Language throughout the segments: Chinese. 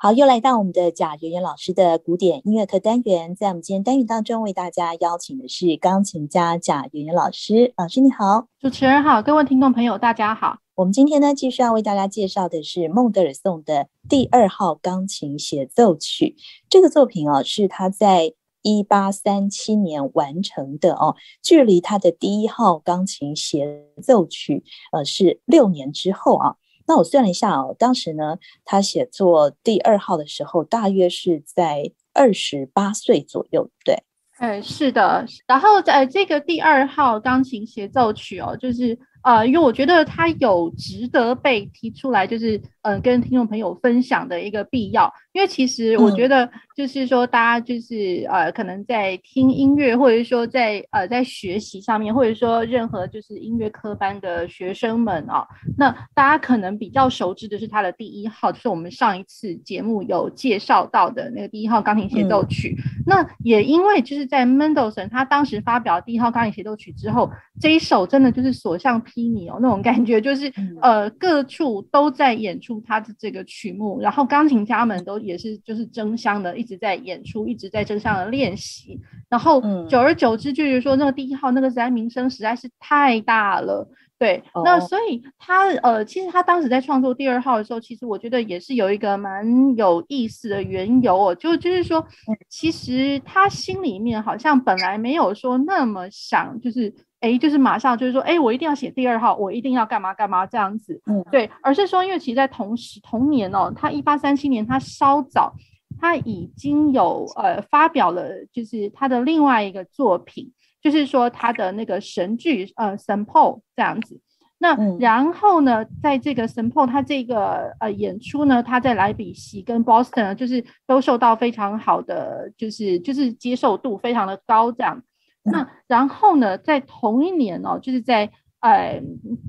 好，又来到我们的贾圆圆老师的古典音乐课单元，在我们今天单元当中，为大家邀请的是钢琴家贾圆圆老师。老师你好，主持人好，各位听众朋友大家好。我们今天呢，继续要为大家介绍的是孟德尔颂的第二号钢琴协奏曲。这个作品哦，是他在一八三七年完成的哦，距离他的第一号钢琴协奏曲呃是六年之后啊。那我算了一下哦，当时呢，他写作第二号的时候，大约是在二十八岁左右，对。哎，是的。然后在这个第二号钢琴协奏曲哦，就是。呃，因为我觉得它有值得被提出来，就是嗯、呃，跟听众朋友分享的一个必要。因为其实我觉得，就是说大家就是、嗯、呃，可能在听音乐，或者说在呃在学习上面，或者说任何就是音乐科班的学生们啊、哦，那大家可能比较熟知的是他的第一号，就是我们上一次节目有介绍到的那个第一号钢琴协奏曲。嗯、那也因为就是在 Mendelssohn 他当时发表第一号钢琴协奏曲之后，这一首真的就是所向披靡哦，那种感觉就是，呃，各处都在演出他的这个曲目，然后钢琴家们都也是就是争相的一直在演出，一直在争相的练习，然后久而久之，就是说那个第一号那个实在名声实在是太大了，对，那所以他呃，其实他当时在创作第二号的时候，其实我觉得也是有一个蛮有意思的缘由哦，就就是说，其实他心里面好像本来没有说那么想，就是。哎，就是马上就是说，哎，我一定要写第二号，我一定要干嘛干嘛这样子，嗯，对，而是说，因为其实，在同时同年哦，他一八三七年，他稍早，他已经有呃发表了，就是他的另外一个作品，就是说他的那个神剧呃《St. Paul》这样子。那然后呢，在这个《St. Paul》他这个呃演出呢，他在莱比锡跟 Boston 就是都受到非常好的，就是就是接受度非常的高这样。那然后呢，在同一年哦，就是在呃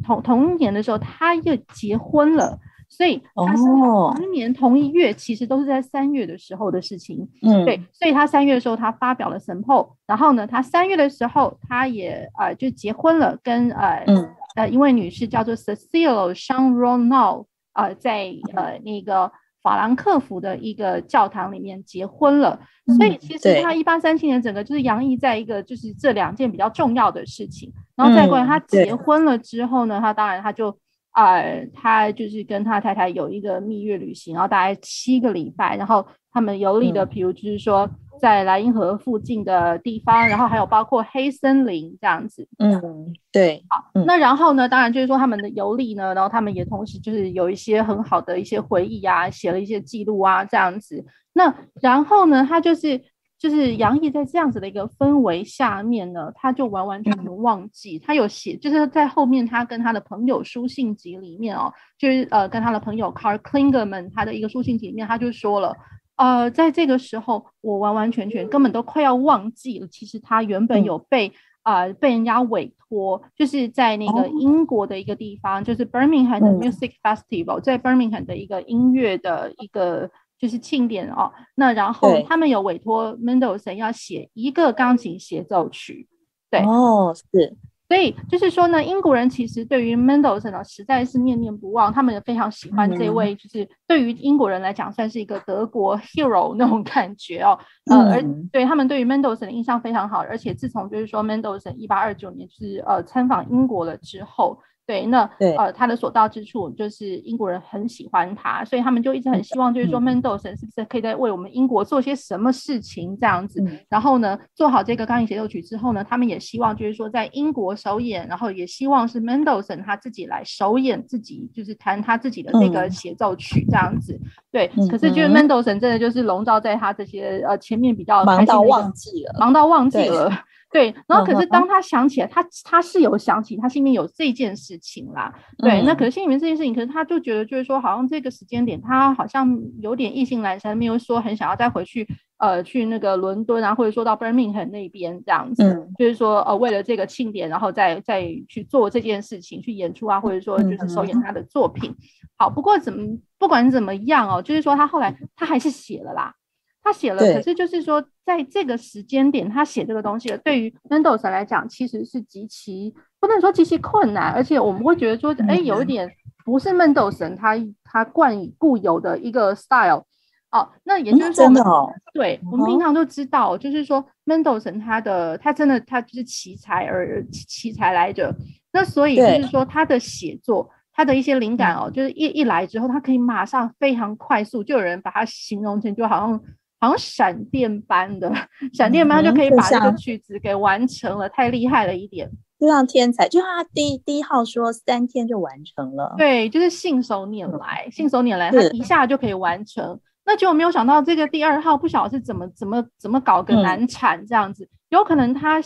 同同一年的时候，他又结婚了，所以他是同年同一月，其实都是在三月的时候的事情。嗯，对，所以他三月的时候他发表了《神后》，然后呢，他三月的时候他也呃就结婚了，跟呃、嗯、呃一位女士叫做 Cecile Chanronal 呃在呃那个。法兰克福的一个教堂里面结婚了，嗯、所以其实他一八三七年整个就是洋溢在一个就是这两件比较重要的事情，然后再过来他结婚了之后呢，嗯、他当然他就呃他就是跟他太太有一个蜜月旅行，然后大概七个礼拜，然后他们游历的，比如就是说。嗯在莱茵河附近的地方，然后还有包括黑森林这样子。嗯，对。好，那然后呢？当然就是说他们的游历呢，然后他们也同时就是有一些很好的一些回忆啊，写了一些记录啊，这样子。那然后呢，他就是就是杨毅在这样子的一个氛围下面呢，他就完完全全忘记，嗯、他有写，就是在后面他跟他的朋友书信集里面哦，就是呃跟他的朋友 Carl Klingerman 他的一个书信集里面，他就说了。呃，在这个时候，我完完全全根本都快要忘记了。其实他原本有被啊、被人家委托，就是在那个英国的一个地方，哦、就是 Birmingham 的 Music Festival，、嗯、在 Birmingham 的一个音乐的一个就是庆典哦。那然后他们有委托 Mendelssohn 要写一个钢琴协奏曲，对，哦，是。所以就是说呢，英国人其实对于 Mendelssohn 呢，实在是念念不忘，他们也非常喜欢这位，就是对于英国人来讲，算是一个德国 hero 那种感觉哦。呃，而对他们对于 Mendelssohn 的印象非常好，而且自从就是说 Mendelssohn 一八二九年就是呃参访英国了之后。对，那对呃，他的所到之处就是英国人很喜欢他，所以他们就一直很希望，就是说 Mendelssohn 是不是可以在为我们英国做些什么事情这样子。嗯、然后呢，做好这个钢琴协奏曲之后呢，他们也希望就是说在英国首演，然后也希望是 Mendelssohn 他自己来首演自己，就是弹他自己的那个协奏曲这样子。嗯、对，嗯、可是就是 Mendelssohn 真的就是笼罩在他这些呃前面比较忙到忘记了，忙到忘记了。对，然后可是当他想起来，他他是有想起，他心里面有这件事情啦。对，那可是心里面这件事情，可是他就觉得就是说，好像这个时间点，他好像有点意兴阑珊，没有说很想要再回去，呃，去那个伦敦啊，或者说到 Birmingham 那边这样子，嗯、就是说，呃，为了这个庆典，然后再再去做这件事情，去演出啊，或者说就是首演他的作品。好，不过怎么不管怎么样哦，就是说他后来他还是写了啦。他写了，可是就是说，在这个时间点，他写这个东西，对于 Mendelssohn 来讲，其实是极其不能说极其困难，而且我们会觉得说，哎，有一点不是 Mendelssohn 他他惯以固有的一个 style。哦，那也就是说，真的哦，对，我们平常都知道，就是说，Mendelssohn 他的他真的他就是奇才而奇才来着。那所以就是说，他的写作，他的一些灵感哦，就是一一来之后，他可以马上非常快速，就有人把它形容成就好像好像闪电般的，闪电般就可以把这个曲子给完成了，太厉害了一点。就像天才，就像他第一第一号说三天就完成了，对，就是信手拈来，嗯、信手拈来，他一下就可以完成。那结果没有想到这个第二号不晓得是怎么怎么怎么搞个难产这样子，嗯、有可能他，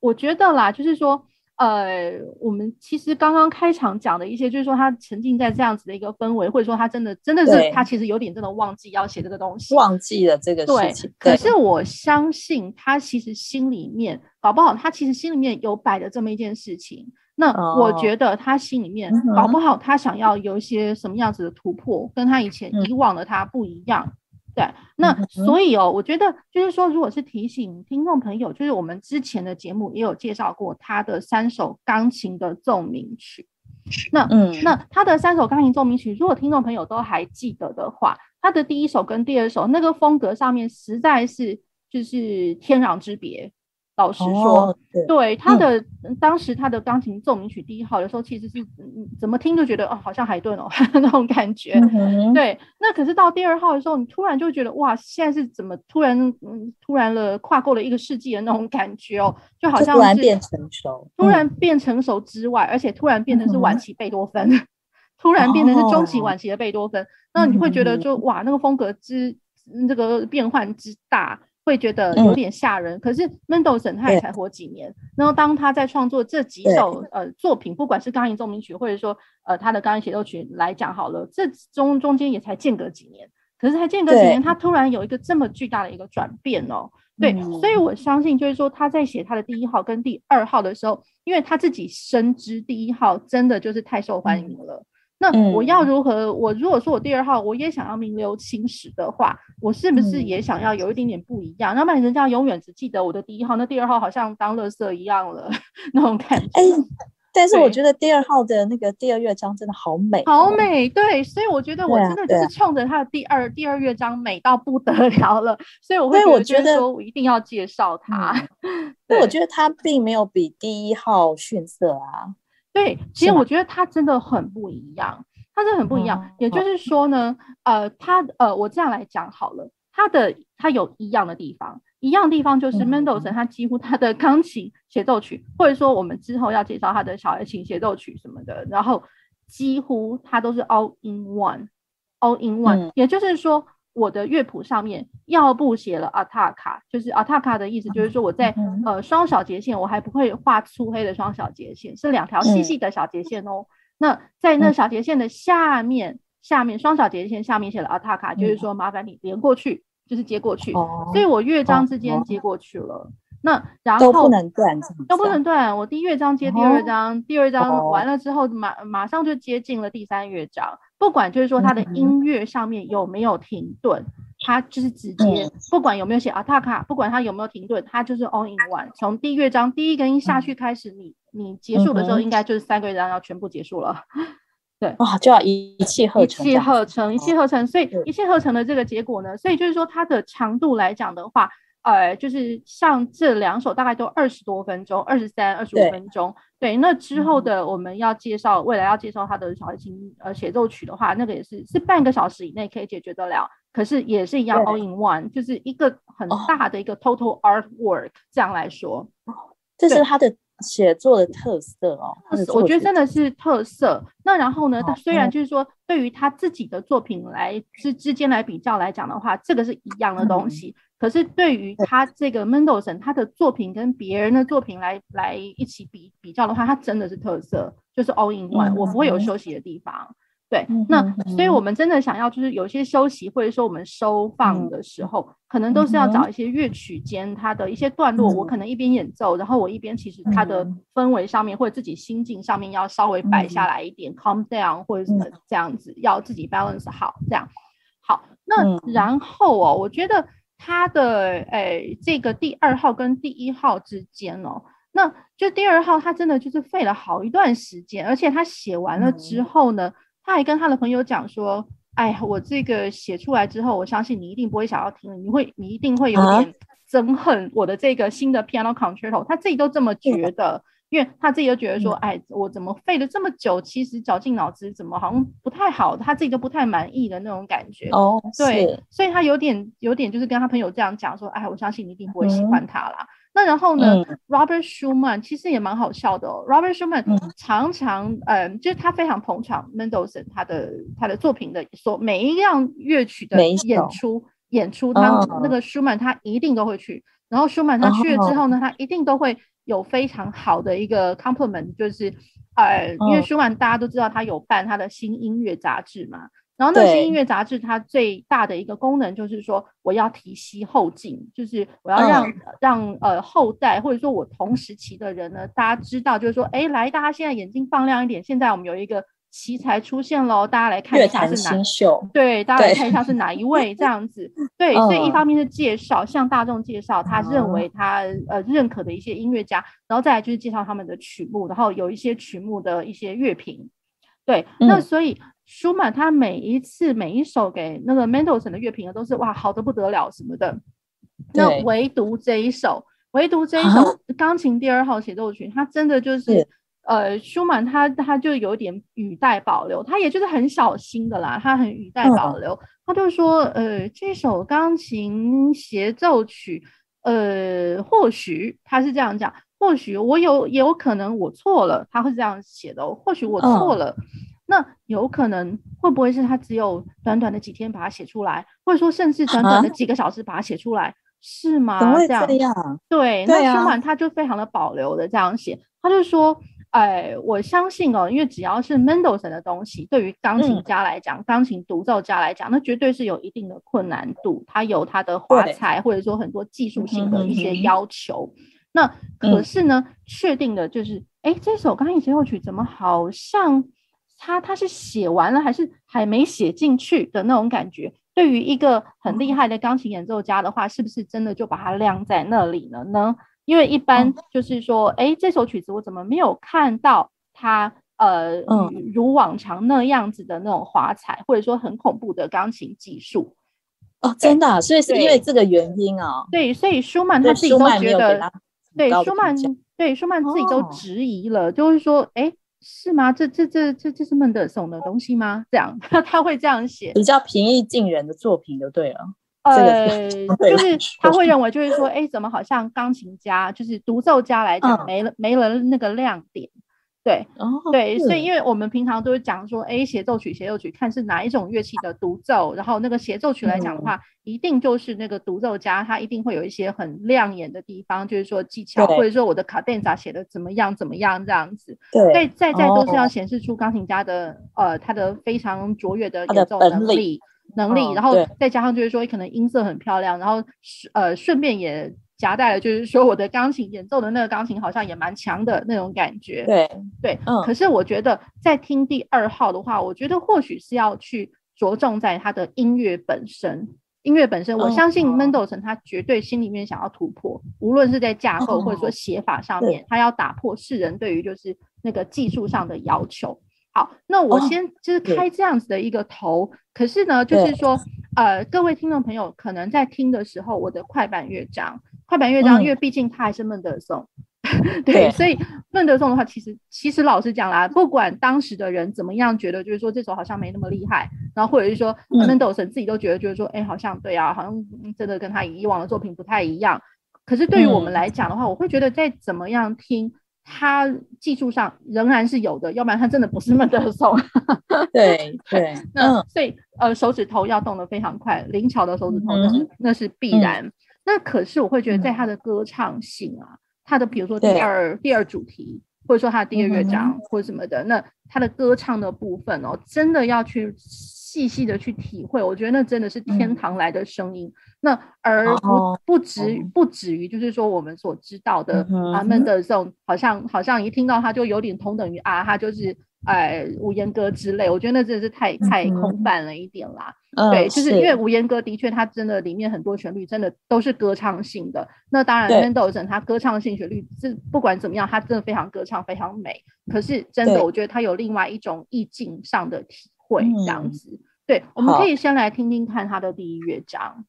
我觉得啦，就是说。呃，我们其实刚刚开场讲的一些，就是说他沉浸在这样子的一个氛围，或者说他真的真的是他其实有点真的忘记要写这个东西，忘记了这个事情。对，可是我相信他其实心里面搞不好，他其实心里面有摆的这么一件事情。那我觉得他心里面搞不好，他想要有一些什么样子的突破，跟他以前以往的他不一样。对，那所以哦，我觉得就是说，如果是提醒听众朋友，就是我们之前的节目也有介绍过他的三首钢琴的奏鸣曲。那嗯，那他的三首钢琴奏鸣曲，如果听众朋友都还记得的话，他的第一首跟第二首那个风格上面实在是就是天壤之别。老实说，哦、对，对他的、嗯、当时他的钢琴奏鸣曲第一号的时候，其实是怎么听都觉得哦，好像海顿哦 那种感觉。嗯、对，那可是到第二号的时候，你突然就觉得哇，现在是怎么突然嗯突然了跨过了一个世纪的那种感觉哦，就好像是突然变成熟，突然变成熟之外，嗯、而且突然变成是晚期贝多芬，嗯、突然变成是中期晚期的贝多芬，哦、那你会觉得就哇，那个风格之这个变换之大。会觉得有点吓人，嗯、可是 Mendelssohn 他也才活几年，对然后当他在创作这几首呃作品，不管是钢琴奏鸣曲，或者说呃他的钢琴协奏曲来讲好了，这中中间也才间隔几年，可是才间隔几年，他突然有一个这么巨大的一个转变哦，对，嗯、所以我相信就是说他在写他的第一号跟第二号的时候，因为他自己深知第一号真的就是太受欢迎了。嗯那我要如何？嗯、我如果说我第二号我也想要名留青史的话，我是不是也想要有一点点不一样？要不然人家永远只记得我的第一号，那第二号好像当垃圾一样了 那种感觉。哎、欸，但是我觉得第二号的那个第二乐章真的好美，好美。对，所以我觉得我真的就是冲着他的第二、啊啊、第二乐章美到不得了了，所以我会觉得说我一定要介绍他。因为我觉得他并没有比第一号逊色啊。对，其实我觉得他真的很不一样，他真的很不一样。嗯、也就是说呢，呃，他呃，我这样来讲好了，他的他有一样的地方，一样的地方就是 Mendelssohn 他几乎他的钢琴协奏曲，嗯、或者说我们之后要介绍他的小提琴协奏曲什么的，然后几乎他都是 all in one，all in one，嗯、也就是说。我的乐谱上面要不写了 attacca，就是 attacca 的意思，就是说我在、嗯、呃双小节线，我还不会画粗黑的双小节线，是两条细细的小节线哦。嗯、那在那小节线的下面，嗯、下面双小节线下面写了 attacca，、嗯、就是说麻烦你连过去，就是接过去，哦、所以我乐章之间接过去了。哦、那然后都不能断，都不能断。我第一乐章接第二章，哦、第二章完了之后马马上就接近了第三乐章。不管就是说他的音乐上面有没有停顿，他就是直接不管有没有写 attacca，不管他有没有停顿，他就是 all in one。从第一乐章第一个音下去开始，你你结束的时候，应该就是三个乐章要全部结束了。对，哇，就要一气呵成，一气呵成，一气呵成。所以一气呵成的这个结果呢，所以就是说它的长度来讲的话。呃，就是像这两首大概都二十多分钟，二十三、二十五分钟。对，那之后的我们要介绍，嗯、未来要介绍他的小提琴呃协奏曲的话，那个也是是半个小时以内可以解决得了。可是也是一样，all in one，就是一个很大的一个 total artwork，哦。这样来说，这是他的写作的特色哦。我觉得真的是特色。那然后呢，他虽然就是说，对于他自己的作品来之之间来比较来讲的话，这个是一样的东西。嗯可是对于他这个 Mendelssohn 他的作品跟别人的作品来来一起比比较的话，他真的是特色，就是 all in one，我不会有休息的地方。对，那所以我们真的想要就是有些休息或者说我们收放的时候，可能都是要找一些乐曲间它的一些段落，我可能一边演奏，然后我一边其实它的氛围上面或者自己心境上面要稍微摆下来一点，calm down 或者什么这样子，要自己 balance 好这样。好，那然后哦，我觉得。它的诶、欸，这个第二号跟第一号之间哦，那就第二号他真的就是费了好一段时间，而且他写完了之后呢，嗯、他还跟他的朋友讲说哎呀，我这个写出来之后，我相信你一定不会想要听了，你会，你一定会有点憎恨我的这个新的 Piano Concerto。他自己都这么觉得。因为他自己就觉得说，哎，我怎么费了这么久，其实绞尽脑汁，怎么好像不太好，他自己都不太满意的那种感觉。哦，对，所以他有点有点就是跟他朋友这样讲说，哎，我相信你一定不会喜欢他啦。嗯、那然后呢、嗯、，Robert Schumann 其实也蛮好笑的哦。Robert Schumann 常常，嗯，呃、就是他非常捧场 Mendelssohn 他的他的作品的所每一样乐曲的演出演出，他那个 Schumann 他一定都会去。然后 Schumann 他去了之后呢，他一定都会。有非常好的一个 compliment，就是，呃，因为舒曼大家都知道他有办他的新音乐杂志嘛，然后那些音乐杂志它最大的一个功能就是说，我要提携后进，就是我要让、嗯、让呃后代或者说我同时期的人呢，大家知道，就是说，哎，来，大家现在眼睛放亮一点，现在我们有一个。奇才出现喽，大家来看一下是哪？对，大家来看一下是哪一位 这样子。对，所以一方面是介绍，向大众介绍他认为他呃认可的一些音乐家，然后再来就是介绍他们的曲目，然后有一些曲目的一些乐评。对，那所以舒曼他每一次每一首给那个 Mendelssohn 的乐评都是哇好的不得了什么的。那唯独这一首，唯独这一首钢琴第二号协奏曲，他真的就是。呃，舒曼他他就有点语带保留，他也就是很小心的啦，他很语带保留，嗯、他就说，呃，这首钢琴协奏曲，呃，或许他是这样讲，或许我有也有可能我错了，他会这样写的，或许我错了，嗯、那有可能会不会是他只有短短的几天把它写出来，或者说甚至短短的几个小时把它写出来，啊、是吗？这样，这样对，那舒缓他就非常的保留的这样写，他就说。哎，我相信哦，因为只要是 Mendelssohn 的东西，对于钢琴家来讲，嗯、钢琴独奏家来讲，那绝对是有一定的困难度，它有它的华彩，或者说很多技术性的一些要求。嗯、那可是呢，嗯、确定的就是，哎，这首钢琴协奏曲怎么好像它它是写完了，还是还没写进去的那种感觉？对于一个很厉害的钢琴演奏家的话，是不是真的就把它晾在那里了呢？因为一般就是说，哎、嗯，这首曲子我怎么没有看到它，呃，嗯、如往常那样子的那种华彩，或者说很恐怖的钢琴技术？哦，真的、啊，所以是因为这个原因啊？对，所以舒曼他自己都觉得，对，舒曼，对，舒曼自己都质疑了，哦、就是说，哎，是吗？这这这这这是孟德尔颂的东西吗？这样他 他会这样写，比较平易近人的作品就对了。呃，就是他会认为，就是说，哎，怎么好像钢琴家，就是独奏家来讲，没了没了那个亮点，对，对，所以因为我们平常都是讲说，哎，协奏曲，协奏曲，看是哪一种乐器的独奏，然后那个协奏曲来讲的话，一定就是那个独奏家，他一定会有一些很亮眼的地方，就是说技巧，或者说我的卡顿咋写的怎么样怎么样这样子，对，在在都是要显示出钢琴家的呃他的非常卓越的演奏能力。能力，然后再加上就是说，可能音色很漂亮，然后呃，顺便也夹带了，就是说我的钢琴演奏的那个钢琴好像也蛮强的那种感觉。对对，嗯。可是我觉得在听第二号的话，我觉得或许是要去着重在他的音乐本身。音乐本身，我相信 Mendelssohn 他绝对心里面想要突破，无论是在架构或者说写法上面，他要打破世人对于就是那个技术上的要求。好，那我先就是开这样子的一个头，哦、可是呢，就是说，呃，各位听众朋友可能在听的时候，我的快板乐章，快板乐章，嗯、因为毕竟他还是孟德尔颂，对，对所以孟德尔颂的话，其实其实老实讲啦，不管当时的人怎么样觉得，就是说这首好像没那么厉害，然后或者是说孟德尔颂自己都觉得，就是说，哎、嗯，好像对啊，好像真的跟他以往的作品不太一样。可是对于我们来讲的话，嗯、我会觉得再怎么样听。他技术上仍然是有的，要不然他真的不是孟德尔颂。对 对，那所以呃，手指头要动得非常快，灵巧的手指头那是、嗯、那是必然。嗯、那可是我会觉得，在他的歌唱性啊，他的比如说第二第二主题，或者说他的第二乐章、嗯、或者什么的，那他的歌唱的部分哦，真的要去。细细的去体会，我觉得那真的是天堂来的声音。嗯、那而不不止不止于，就是说我们所知道的、他们的这种好像好像一听到他就有点同等于啊，他就是哎五言歌之类。我觉得那真的是太太空泛了一点啦。嗯、对，就是因为五言歌的确，它真的里面很多旋律真的都是歌唱性的。那当然，孟德尔颂他歌唱性旋律是不管怎么样，他真的非常歌唱，非常美。可是真的，我觉得他有另外一种意境上的体会，这样子。对，我们可以先来听听看他的第一乐章。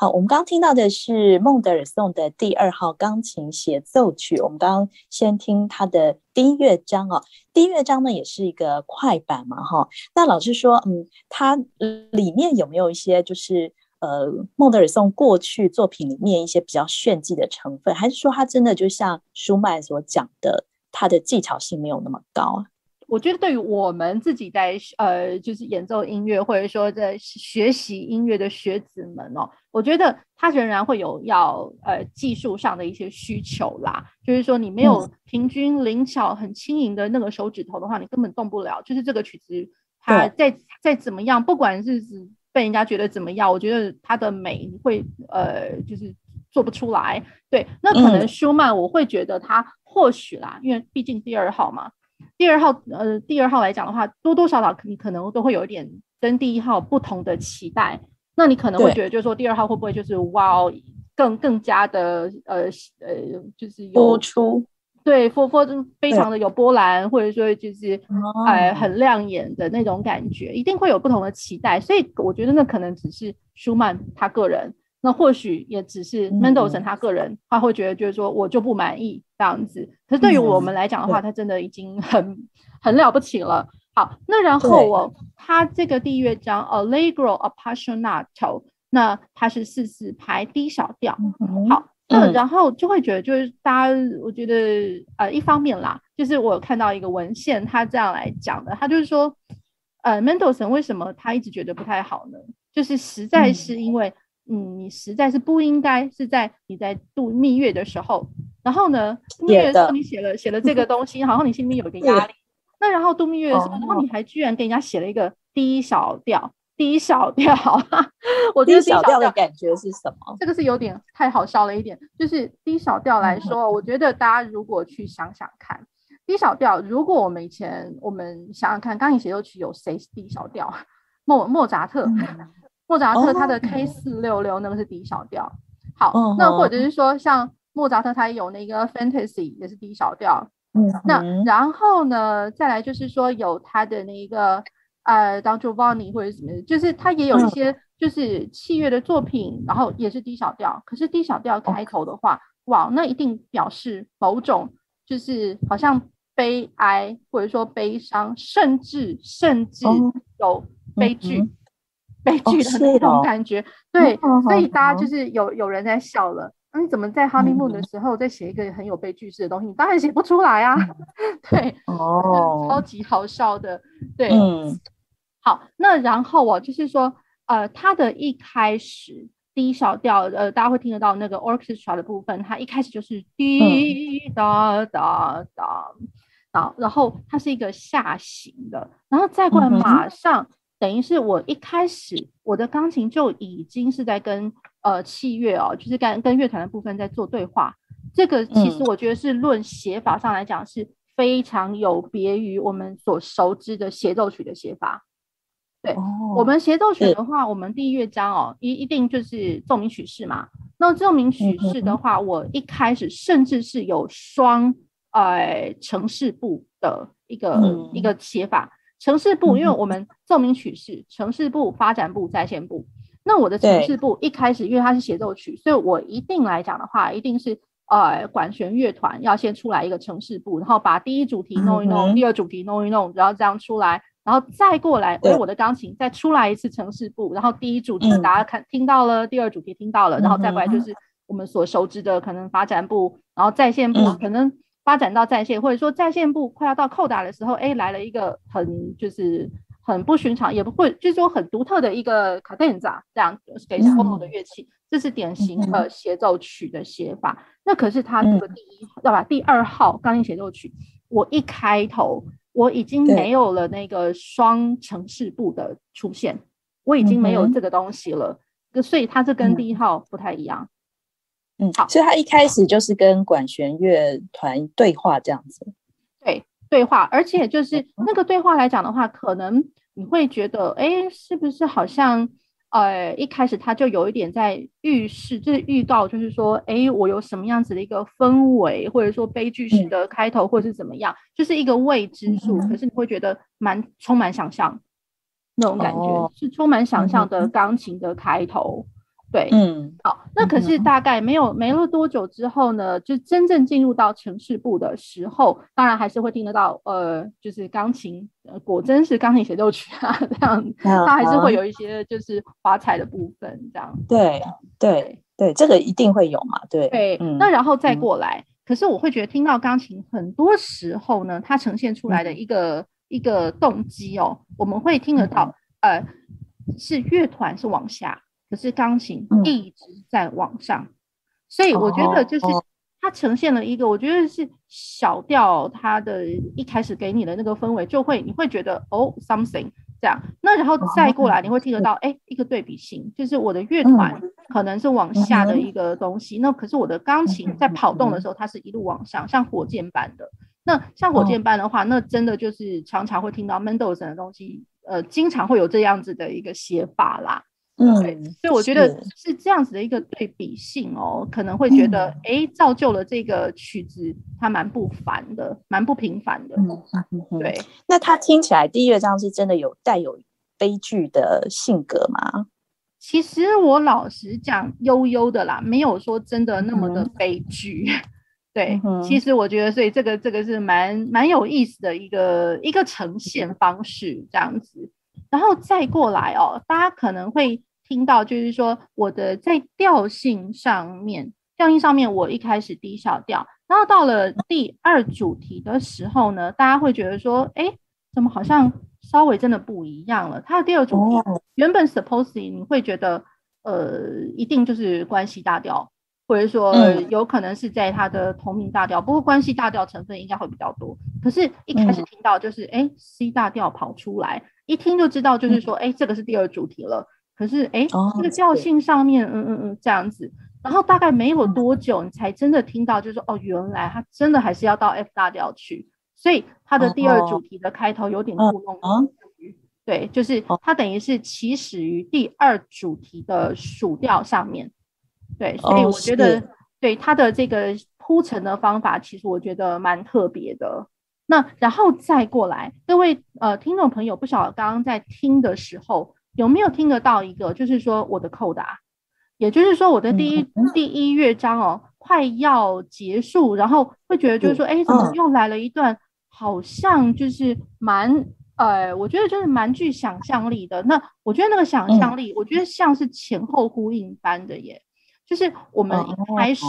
好，我们刚刚听到的是孟德尔颂的第二号钢琴协奏曲。我们刚刚先听他的第一乐章哦，第一乐章呢也是一个快板嘛，哈。那老师说，嗯，它里面有没有一些就是呃孟德尔颂过去作品里面一些比较炫技的成分，还是说他真的就像舒曼所讲的，他的技巧性没有那么高啊？我觉得对于我们自己在呃，就是演奏音乐或者说在学习音乐的学子们哦，我觉得他仍然会有要呃技术上的一些需求啦。就是说你没有平均灵巧、很轻盈的那个手指头的话，你根本动不了。就是这个曲子，它再再怎么样，不管是被人家觉得怎么样，我觉得它的美会呃，就是做不出来。对，那可能舒曼，我会觉得他或许啦，因为毕竟第二号嘛。第二号，呃，第二号来讲的话，多多少少你可能都会有一点跟第一号不同的期待。那你可能会觉得，就是说第二号会不会就是哇哦，更更加的呃呃，就是有播出，对，波波非常的有波澜，或者说就是呃很亮眼的那种感觉，一定会有不同的期待。所以我觉得那可能只是舒曼他个人。那或许也只是 Mendelssohn 他个人，他会觉得就是说我就不满意这样子。可是对于我们来讲的话，它真的已经很 很了不起了。好，那然后哦，他这个第一乐章 Allegro appassionato，那它是四四拍 D 小调。好，那然后就会觉得就是大家，我觉得呃一方面啦，就是我有看到一个文献，他这样来讲的，他就是说，呃，Mendelssohn 为什么他一直觉得不太好呢？就是实在是因为。嗯，你实在是不应该是在你在度蜜月的时候，然后呢，蜜月的时候你写了写了这个东西，好像你心里面有一个 压力。那然后度蜜月的时候，然后你还居然给人家写了一个低小调低小调，我觉得低小调的感觉是什么？这个是有点太好笑了一点。就是低小调来说，我觉得大家如果去想想看低小调，如果我们以前我们想想看，钢琴协奏曲有谁是 D 小调？莫莫扎特。莫扎特他的 K 四六六那个是 D 小调，好，oh. 那或者是说像莫扎特他有那个 Fantasy 也是 D 小调，嗯、uh-huh.，那然后呢，再来就是说有他的那个呃 Don Giovanni 或者什么，就是他也有一些就是器乐的作品，然后也是 D 小调，可是 D 小调开头的话，哇，那一定表示某种就是好像悲哀或者说悲伤，甚至甚至有悲剧。Uh-huh. 悲剧的那种感觉，哦哦、对、哦，所以大家就是有有人在笑了。那、嗯、你怎么在 honeymoon 的时候再写一个很有悲剧式的东西？你当然写不出来啊。对，哦，超级好笑的。对，嗯，好，那然后我就是说，呃，它的一开始 D 小调，呃，大家会听得到那个 orchestra 的部分，它一开始就是滴答答答，然然后它是一个下行的，然后再过来马上。嗯等于是我一开始我的钢琴就已经是在跟呃器乐哦，就是跟跟乐团的部分在做对话。这个其实我觉得是论写法上来讲是非常有别于我们所熟知的协奏曲的写法。对，哦、我们协奏曲的话，我们第一乐章哦一一定就是奏鸣曲式嘛。那奏鸣曲式的话，我一开始甚至是有双呃城市部的一个、嗯、一个写法。呈示部，因为我们奏鸣曲是城市部、发展部、在线部。那我的城市部一开始，因为它是协奏曲，所以我一定来讲的话，一定是呃管弦乐团要先出来一个城市部，然后把第一主题弄一弄，嗯、第二主题弄一弄，然后这样出来，然后再过来，为我的钢琴再出来一次城市部，然后第一主题大家看、嗯、听到了，第二主题听到了，然后再过来就是我们所熟知的可能发展部，然后在线部、嗯、可能。发展到在线，或者说在线部快要到扣打的时候，哎，来了一个很就是很不寻常，也不会就是说很独特的一个卡顿扎这样给后头的乐器，这是典型的协奏曲的写法。那可是他这个第一，对吧？第二号钢琴协奏曲，我一开头我已经没有了那个双城市部的出现，我已经没有这个东西了，所以它这跟第一号不太一样。嗯，好，所以他一开始就是跟管弦乐团对话这样子，对，对话，而且就是那个对话来讲的话，可能你会觉得，哎，是不是好像，呃，一开始他就有一点在预示，就是预告，就是说，哎，我有什么样子的一个氛围，或者说悲剧式的开头，或者是怎么样，就是一个未知数，可是你会觉得蛮充满想象。那种感觉，是充满想象的钢琴的开头。对，嗯，好，那可是大概没有没了多久之后呢，就真正进入到城市部的时候，当然还是会听得到，呃，就是钢琴，呃，果真是钢琴协奏曲啊，这样，它还是会有一些就是华彩的部分，这样，对，对，对，这个一定会有嘛，对，对，嗯、那然后再过来，嗯、可是我会觉得听到钢琴很多时候呢，它呈现出来的一个、嗯、一个动机哦，我们会听得到，嗯、呃，是乐团是往下。可是钢琴一直在往上，嗯、所以我觉得就是它呈现了一个，我觉得是小调它的一开始给你的那个氛围，就会你会觉得哦 something 这样，那然后再过来你会听得到哎、欸、一个对比性，就是我的乐团可能是往下的一个东西，那可是我的钢琴在跑动的时候，它是一路往上，像火箭般的。那像火箭般的话，那真的就是常常会听到 Mendelssohn 的东西，呃，经常会有这样子的一个写法啦。嗯，对，所以我觉得是这样子的一个对比性哦，可能会觉得，哎、嗯，造就了这个曲子，它蛮不凡的，蛮不平凡的。嗯嗯，对。那它听起来第一乐章是真的有带有悲剧的性格吗？其实我老实讲，悠悠的啦，没有说真的那么的悲剧。嗯、对，嗯、其实我觉得，所以这个这个是蛮蛮有意思的一个一个呈现方式，这样子。然后再过来哦，大家可能会。听到就是说，我的在调性上面，调性上面，我一开始低小调，然后到了第二主题的时候呢，大家会觉得说，哎，怎么好像稍微真的不一样了？它的第二主题原本 supposedly 你会觉得，呃，一定就是关系大调，或者说有可能是在它的同名大调，不过关系大调成分应该会比较多。可是，一开始听到就是，哎，C 大调跑出来，一听就知道就是说，哎，这个是第二主题了。可是，哎，这个调性上面，嗯嗯嗯，这样子，然后大概没有多久，你才真的听到，就是说，哦，原来他真的还是要到 F 大调去，所以他的第二主题的开头有点故弄玄虚，对，就是他等于是起始于第二主题的属调上面，对，所以我觉得，对他的这个铺陈的方法，其实我觉得蛮特别的。那然后再过来，各位呃听众朋友，不晓得刚刚在听的时候。有没有听得到一个？就是说我的扣打，也就是说我的第一、嗯、第一乐章哦，快要结束，然后会觉得就是说，哎、嗯，怎么又来了一段？好像就是蛮呃，我觉得就是蛮具想象力的。那我觉得那个想象力，嗯、我觉得像是前后呼应般的耶。就是我们一开始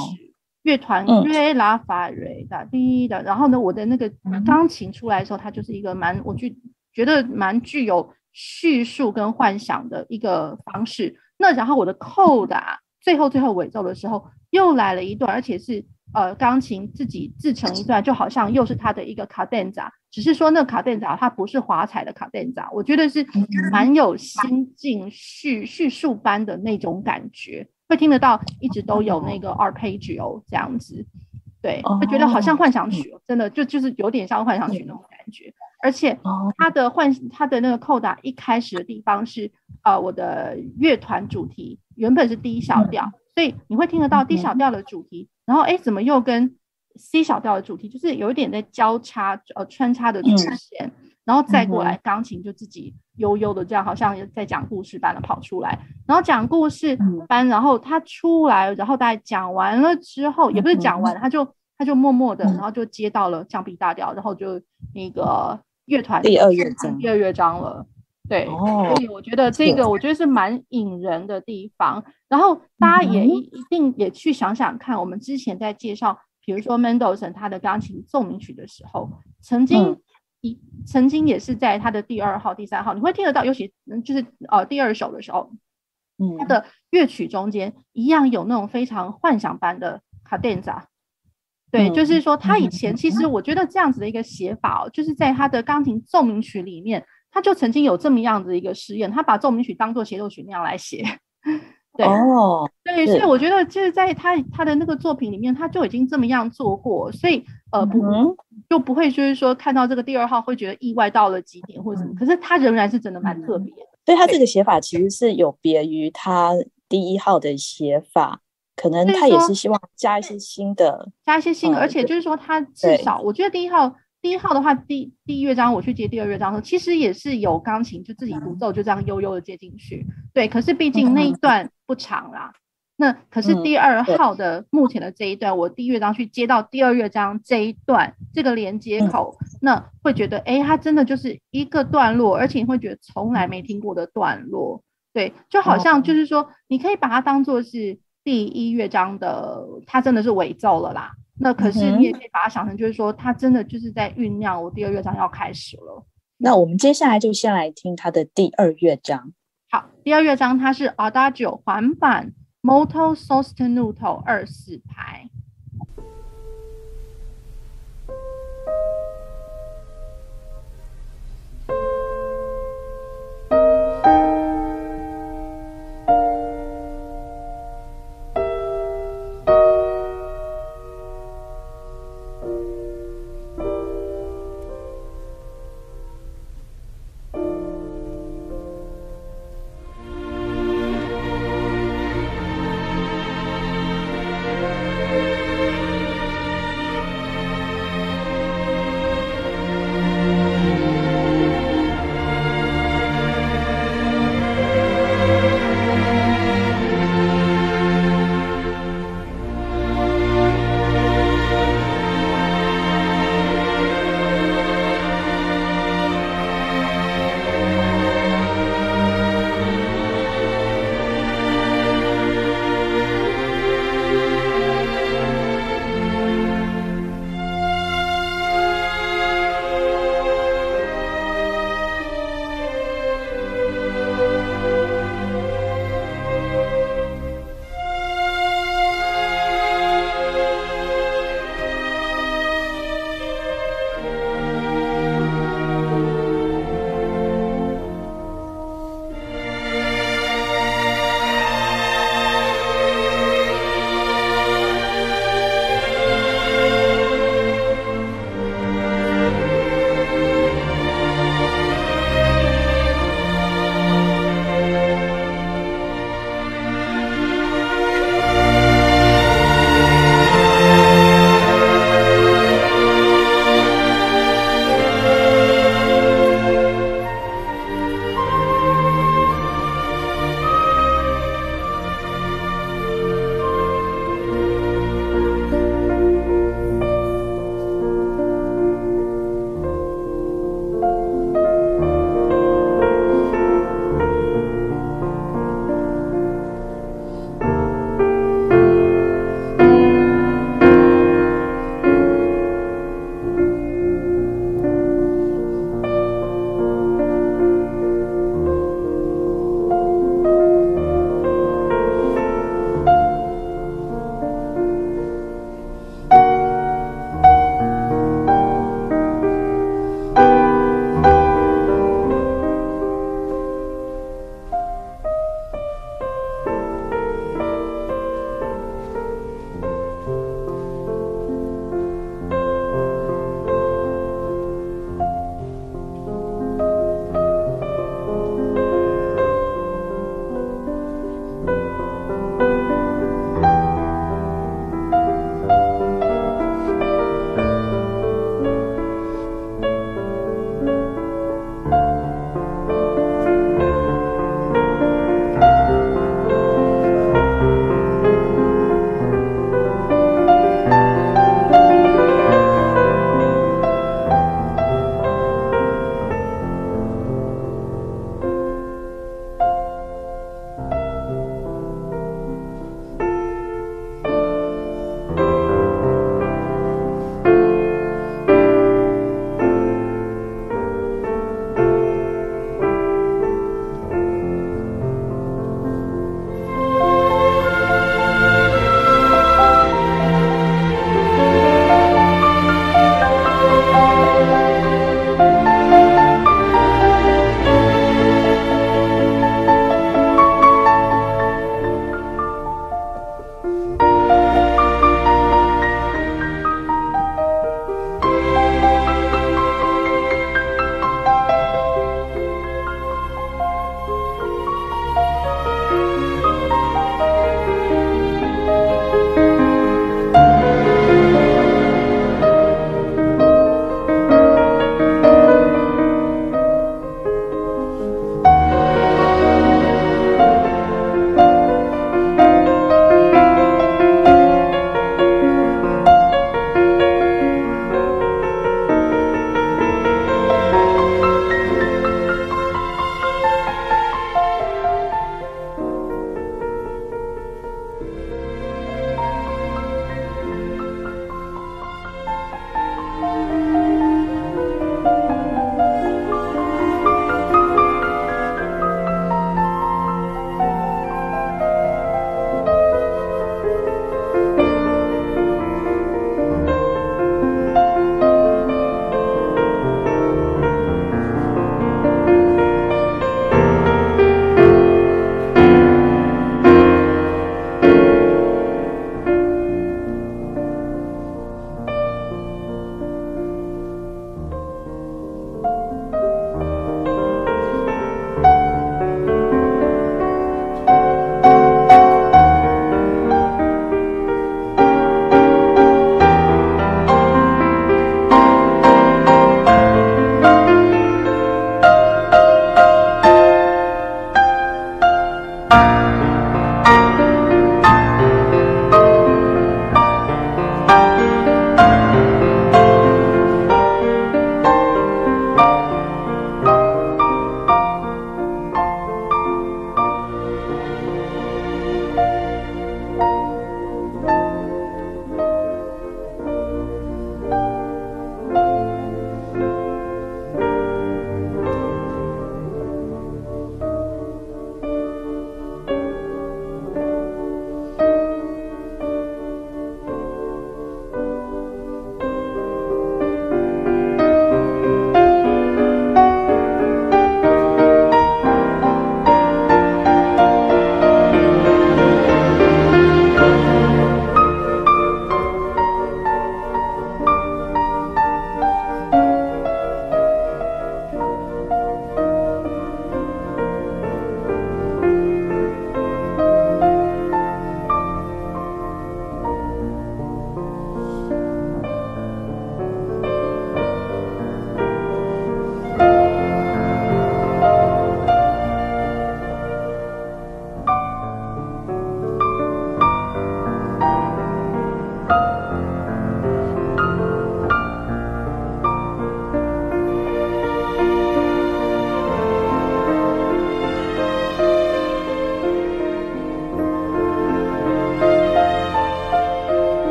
乐团瑞拉法瑞的第一的，然后呢，我的那个钢琴出来的时候，它就是一个蛮，我就觉得蛮具有。叙述跟幻想的一个方式，那然后我的扣打最后最后尾奏的时候又来了一段，而且是呃钢琴自己自成一段，就好像又是它的一个卡顿扎，只是说那卡顿扎它不是华彩的卡顿扎，我觉得是蛮有心境叙叙述般的那种感觉，会听得到一直都有那个 arpeggio 这样子，对，会觉得好像幻想曲，真的就就是有点像幻想曲那种感觉。而且它的换它的那个扣打一开始的地方是呃我的乐团主题原本是 D 小调，所以你会听得到 D 小调的主题，然后哎怎么又跟 C 小调的主题就是有一点在交叉呃穿插的出现，然后再过来钢琴就自己悠悠的这样好像在讲故事般的跑出来，然后讲故事般，然后他出来，然后大概讲完了之后也不是讲完，他就他就默默的然后就接到了降 B 大调，然后就那个。乐团第二乐章，第二乐章了，对，哦、所以我觉得这个我觉得是蛮引人的地方。然后大家也一一定也去想想看，我们之前在介绍，比如说 Mendelssohn 他的钢琴奏鸣曲的时候，曾经一、嗯、曾经也是在他的第二号、第三号，你会听得到，尤其就是呃第二首的时候，嗯，他的乐曲中间一样有那种非常幻想般的卡顿扎。对，就是说他以前其实我觉得这样子的一个写法哦，就是在他的钢琴奏鸣曲里面，他就曾经有这么样子一个实验，他把奏鸣曲当做协奏曲那样来写。对哦，对，所以我觉得就是在他他的那个作品里面，他就已经这么样做过，所以呃不就不会就是说看到这个第二号会觉得意外到了极点或者什么，可是他仍然是真的蛮特别的。所以他这个写法其实是有别于他第一号的写法。可能他也是希望加一些新的，加一些新的，而且就是说，他至少我觉得第一号第一号的话，第第一乐章我去接第二乐章的时候，其实也是有钢琴，就自己独奏，就这样悠悠的接进去。对，可是毕竟那一段不长啦。那可是第二号的目前的这一段，我第一乐章去接到第二乐章这一段这个连接口，那会觉得，哎，它真的就是一个段落，而且你会觉得从来没听过的段落。对，就好像就是说，你可以把它当做是第一乐章的，它真的是尾奏了啦。那可是你也可以把它想成，就是说，它真的就是在酝酿，我第二乐章要开始了。那我们接下来就先来听它的第二乐章。好，第二乐章它是 Adagio 环板 molto sostenuto 二四拍。